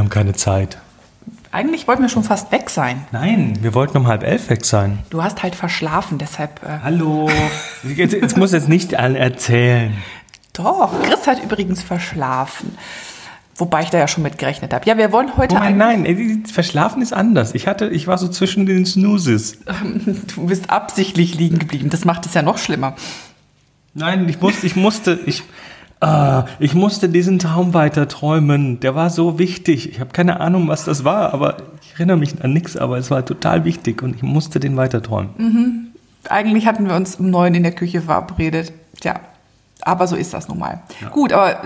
haben keine Zeit. Eigentlich wollten wir schon fast weg sein. Nein, wir wollten um halb elf weg sein. Du hast halt verschlafen, deshalb. Äh, Hallo. Jetzt, jetzt muss jetzt nicht allen erzählen. doch, Chris hat übrigens verschlafen. Wobei ich da ja schon mit gerechnet habe. Ja, wir wollen heute Moment, ein- nein, ey, verschlafen ist anders. Ich hatte, ich war so zwischen den Snoozes. Du bist absichtlich liegen geblieben. Das macht es ja noch schlimmer. Nein, ich musste, ich musste, ich, ah, ich musste diesen Traum weiter träumen. Der war so wichtig. Ich habe keine Ahnung, was das war, aber ich erinnere mich an nichts, aber es war total wichtig und ich musste den weiter träumen. Eigentlich hatten wir uns um neun in der Küche verabredet. Tja, aber so ist das nun mal. Gut, aber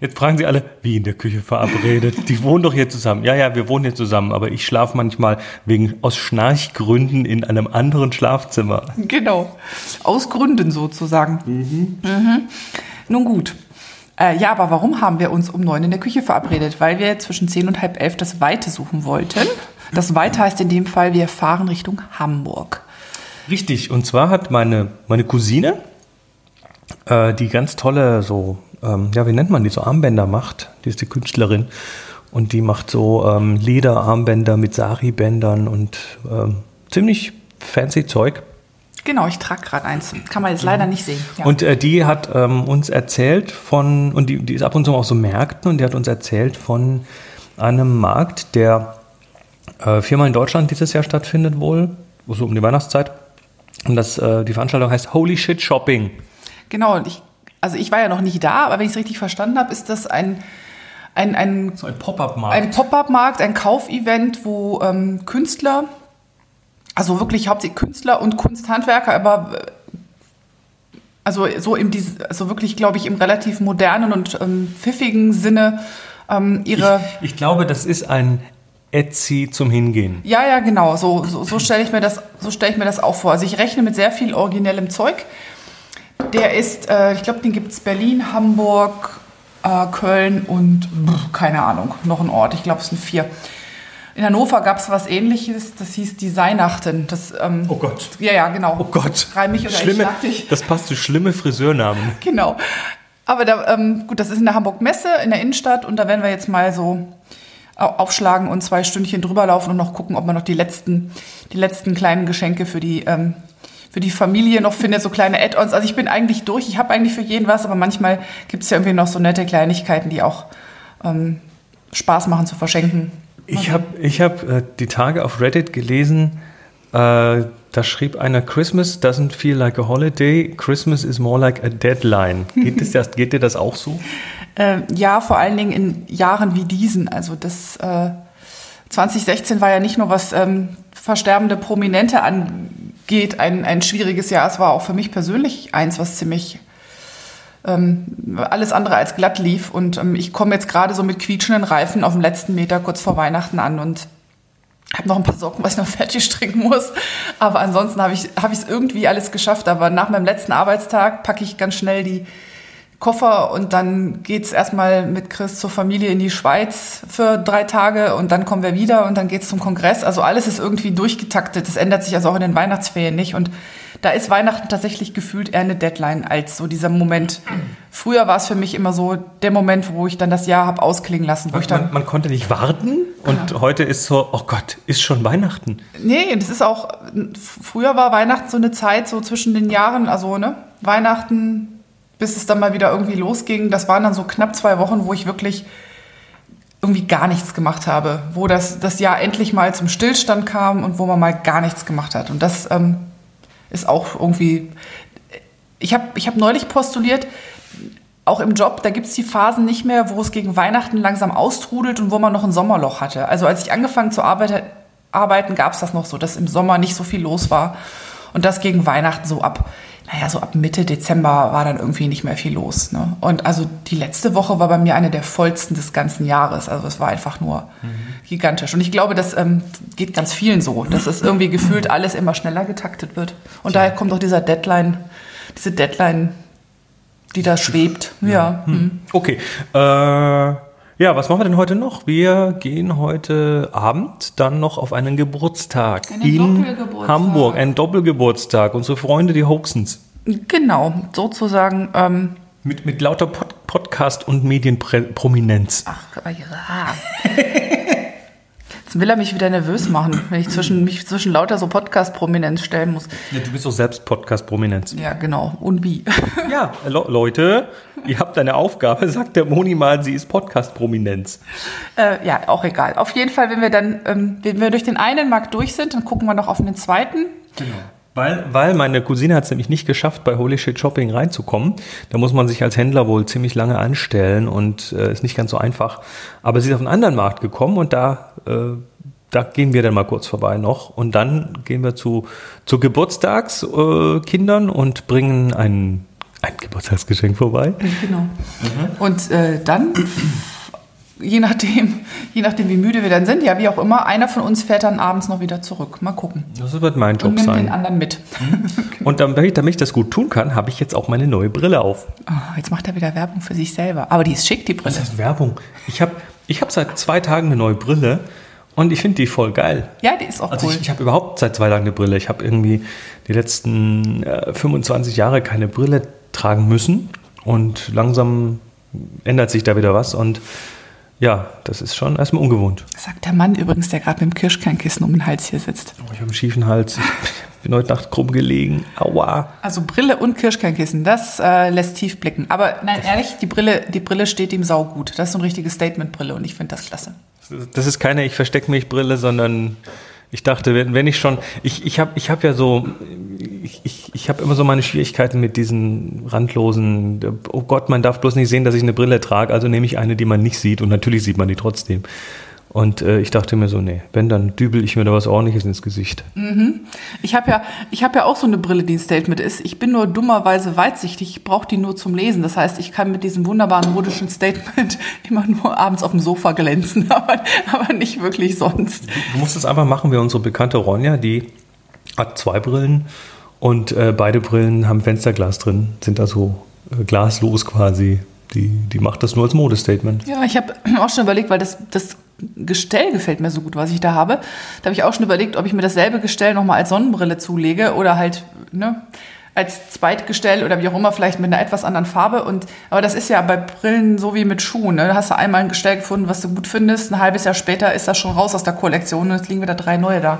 Jetzt fragen Sie alle, wie in der Küche verabredet. Die wohnen doch hier zusammen. Ja, ja, wir wohnen hier zusammen, aber ich schlafe manchmal wegen aus Schnarchgründen in einem anderen Schlafzimmer. genau, aus Gründen sozusagen. Mhm. Nun gut. Äh, ja, aber warum haben wir uns um neun in der Küche verabredet? Weil wir zwischen zehn und halb elf das Weite suchen wollten. Das Weite heißt in dem Fall, wir fahren Richtung Hamburg. Richtig, und zwar hat meine, meine Cousine, äh, die ganz tolle, so, ähm, ja, wie nennt man die, so Armbänder macht, die ist die Künstlerin, und die macht so ähm, Lederarmbänder mit Sari-Bändern und ähm, ziemlich fancy Zeug. Genau, ich trage gerade eins. Kann man jetzt leider nicht sehen. Ja. Und äh, die hat ähm, uns erzählt von, und die, die ist ab und zu auf so Märkten, und die hat uns erzählt von einem Markt, der äh, viermal in Deutschland dieses Jahr stattfindet wohl, so um die Weihnachtszeit. Und das, äh, die Veranstaltung heißt Holy Shit Shopping. Genau, und ich, also ich war ja noch nicht da, aber wenn ich es richtig verstanden habe, ist das ein, ein, ein, So ein Pop-Up-Markt. ein Pop-up-Markt, ein Kaufevent, wo ähm, Künstler, also wirklich hauptsächlich Künstler und Kunsthandwerker, aber äh, also so im, also wirklich, glaube ich, im relativ modernen und ähm, pfiffigen Sinne ähm, ihre. Ich glaube, das ist ein Etsy zum Hingehen. Ja, ja, genau. So, so, so stelle ich mir das, so stelle ich mir das auch vor. Also ich rechne mit sehr viel originellem Zeug. Der ist, äh, ich glaube, den gibt es Berlin, Hamburg, äh, Köln und pff, keine Ahnung, noch ein Ort. Ich glaube, es sind vier. In Hannover gab es was ähnliches, das hieß Designachten. Das, ähm, Oh Gott. Ja, ja, genau. Oh Gott. Reim mich oder schlimme, ich. Das passt zu schlimme Friseurnamen. Genau. Aber da, ähm, gut, das ist in der Hamburg Messe in der Innenstadt und da werden wir jetzt mal so au- aufschlagen und zwei Stündchen drüber laufen und noch gucken, ob man noch die letzten, die letzten kleinen Geschenke für die, ähm, für die Familie noch findet, so kleine Add-ons. Also ich bin eigentlich durch, ich habe eigentlich für jeden was, aber manchmal gibt es ja irgendwie noch so nette Kleinigkeiten, die auch ähm, Spaß machen zu verschenken. Ich habe ich hab, äh, die Tage auf Reddit gelesen, äh, da schrieb einer, Christmas doesn't feel like a holiday, Christmas is more like a deadline. Geht, das, das- geht dir das auch so? Ähm, ja, vor allen Dingen in Jahren wie diesen. Also das äh, 2016 war ja nicht nur was ähm, versterbende Prominente angeht, ein, ein schwieriges Jahr. Es war auch für mich persönlich eins, was ziemlich ähm, alles andere als glatt lief. Und ähm, ich komme jetzt gerade so mit quietschenden Reifen auf dem letzten Meter kurz vor Weihnachten an und habe noch ein paar Socken, was ich noch fertig stricken muss. Aber ansonsten habe ich es hab irgendwie alles geschafft. Aber nach meinem letzten Arbeitstag packe ich ganz schnell die Koffer und dann geht's erstmal mit Chris zur Familie in die Schweiz für drei Tage und dann kommen wir wieder und dann geht's zum Kongress. Also alles ist irgendwie durchgetaktet. Das ändert sich also auch in den Weihnachtsferien nicht. Und da ist Weihnachten tatsächlich gefühlt eher eine Deadline als so dieser Moment. Früher war es für mich immer so der Moment, wo ich dann das Jahr hab ausklingen lassen, wo ich dann Man, man konnte nicht warten und heute ist so, oh Gott, ist schon Weihnachten. Nee, das ist auch, früher war Weihnachten so eine Zeit so zwischen den Jahren, also ne, Weihnachten, bis es dann mal wieder irgendwie losging. Das waren dann so knapp zwei Wochen, wo ich wirklich irgendwie gar nichts gemacht habe, wo das, das Jahr endlich mal zum Stillstand kam und wo man mal gar nichts gemacht hat. Und das ähm, ist auch irgendwie, ich habe ich hab neulich postuliert, auch im Job, da gibt es die Phasen nicht mehr, wo es gegen Weihnachten langsam austrudelt und wo man noch ein Sommerloch hatte. Also als ich angefangen zu arbeite, arbeiten, gab es das noch so, dass im Sommer nicht so viel los war. Und das gegen Weihnachten so ab, naja, so ab Mitte Dezember war dann irgendwie nicht mehr viel los. Ne? Und also die letzte Woche war bei mir eine der vollsten des ganzen Jahres. Also es war einfach nur gigantisch. Und ich glaube, das ähm, geht ganz vielen so, dass es irgendwie gefühlt alles immer schneller getaktet wird. Und daher kommt auch dieser Deadline, diese Deadline, die da schwebt. Ja. hm. Okay. Äh, ja, was machen wir denn heute noch? Wir gehen heute Abend dann noch auf einen Geburtstag Einen in Doppelgeburtstag. Hamburg. Einen Doppelgeburtstag. Unsere Freunde, die Hoaxens. Genau, sozusagen. Ähm, Mit, mit lauter Pod Podcast und Medienprominenz. Ach, ja. Jetzt will er mich wieder nervös machen, wenn ich zwischen, mich zwischen lauter so Podcast-Prominenz stellen muss. Ja, du bist doch selbst Podcast-Prominenz. Ja, genau. Und wie? Ja, Le Leute, ihr habt eine Aufgabe, sagt der Moni mal, sie ist Podcast-Prominenz. Äh, ja, auch egal. Auf jeden Fall, wenn wir dann, ähm, wenn wir durch den einen Markt durch sind, dann gucken wir noch auf den zweiten. Genau. Weil, weil meine Cousine hat es nämlich nicht geschafft, bei Holy Shit Shopping reinzukommen. Da muss man sich als Händler wohl ziemlich lange anstellen und äh, ist nicht ganz so einfach. Aber sie ist auf einen anderen Markt gekommen und da, äh, da gehen wir dann mal kurz vorbei noch. Und dann gehen wir zu, zu Geburtstagskindern äh, und bringen ein, ein Geburtstagsgeschenk vorbei. Genau. Und äh, dann, je nachdem, je nachdem, wie müde wir dann sind, ja, wie auch immer, einer von uns fährt dann abends noch wieder zurück. Mal gucken. Das wird mein Job Und nimmt den sein. anderen mit. Und damit ich, damit ich das gut tun kann, habe ich jetzt auch meine neue Brille auf. Ah, jetzt macht er wieder Werbung für sich selber. Aber die ist schick, die Brille. Das ist Werbung. Ich habe ich hab seit zwei Tagen eine neue Brille und ich finde die voll geil. Ja, die ist auch Also cool. ich, ich habe überhaupt seit zwei Tagen eine Brille. Ich habe irgendwie die letzten äh, 25 Jahre keine Brille tragen müssen und langsam ändert sich da wieder was und ja, das ist schon erstmal ungewohnt. Sagt der Mann übrigens, der gerade mit dem Kirschkernkissen um den Hals hier sitzt. Oh, ich habe einen schiefen Hals. Ich bin heute Nacht krumm gelegen. Aua. Also Brille und Kirschkernkissen, das äh, lässt tief blicken. Aber nein, ehrlich, die Brille, die Brille steht ihm saugut. Das ist so eine richtige Statement-Brille und ich finde das klasse. Das ist keine Ich versteck mich Brille, sondern ich dachte, wenn, wenn ich schon, ich, ich habe ich hab ja so, ich, ich, ich habe immer so meine Schwierigkeiten mit diesen randlosen, oh Gott, man darf bloß nicht sehen, dass ich eine Brille trage, also nehme ich eine, die man nicht sieht und natürlich sieht man die trotzdem. Und äh, ich dachte mir so, nee, wenn, dann dübel ich mir da was ordentliches ins Gesicht. Ich habe ja, ich habe ja auch so eine Brille, die ein Statement ist. Ich bin nur dummerweise weitsichtig. Ich brauche die nur zum Lesen. Das heißt, ich kann mit diesem wunderbaren modischen Statement immer nur abends auf dem Sofa glänzen, aber, aber nicht wirklich sonst. Du musst es einfach machen wie unsere bekannte Ronja, die hat zwei Brillen und äh, beide Brillen haben Fensterglas drin, sind also äh, glaslos quasi. Die, die macht das nur als Modestatement. Ja, ich habe auch schon überlegt, weil das, das Gestell gefällt mir so gut, was ich da habe. Da habe ich auch schon überlegt, ob ich mir dasselbe Gestell nochmal als Sonnenbrille zulege oder halt ne, als Zweitgestell oder wie auch immer, vielleicht mit einer etwas anderen Farbe. Und, aber das ist ja bei Brillen so wie mit Schuhen. Ne? Da hast du einmal ein Gestell gefunden, was du gut findest. Ein halbes Jahr später ist das schon raus aus der Kollektion und es liegen wieder drei neue da.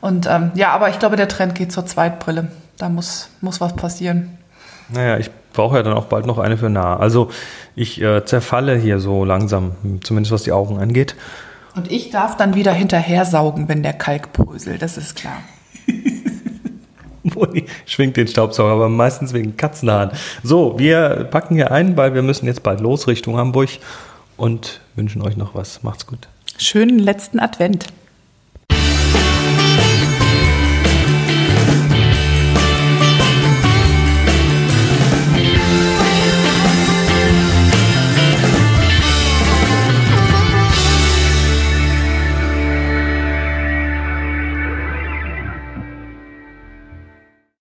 Und ähm, ja, aber ich glaube, der Trend geht zur Zweitbrille. Da muss, muss was passieren. Naja, ich brauche ja dann auch bald noch eine für nah. Also ich äh, zerfalle hier so langsam, zumindest was die Augen angeht. Und ich darf dann wieder hinterher saugen, wenn der Kalk bröselt, das ist klar. Moni schwingt den Staubsauger, aber meistens wegen Katzenhaaren. So, wir packen hier ein, weil wir müssen jetzt bald los Richtung Hamburg und wünschen euch noch was. Macht's gut. Schönen letzten Advent.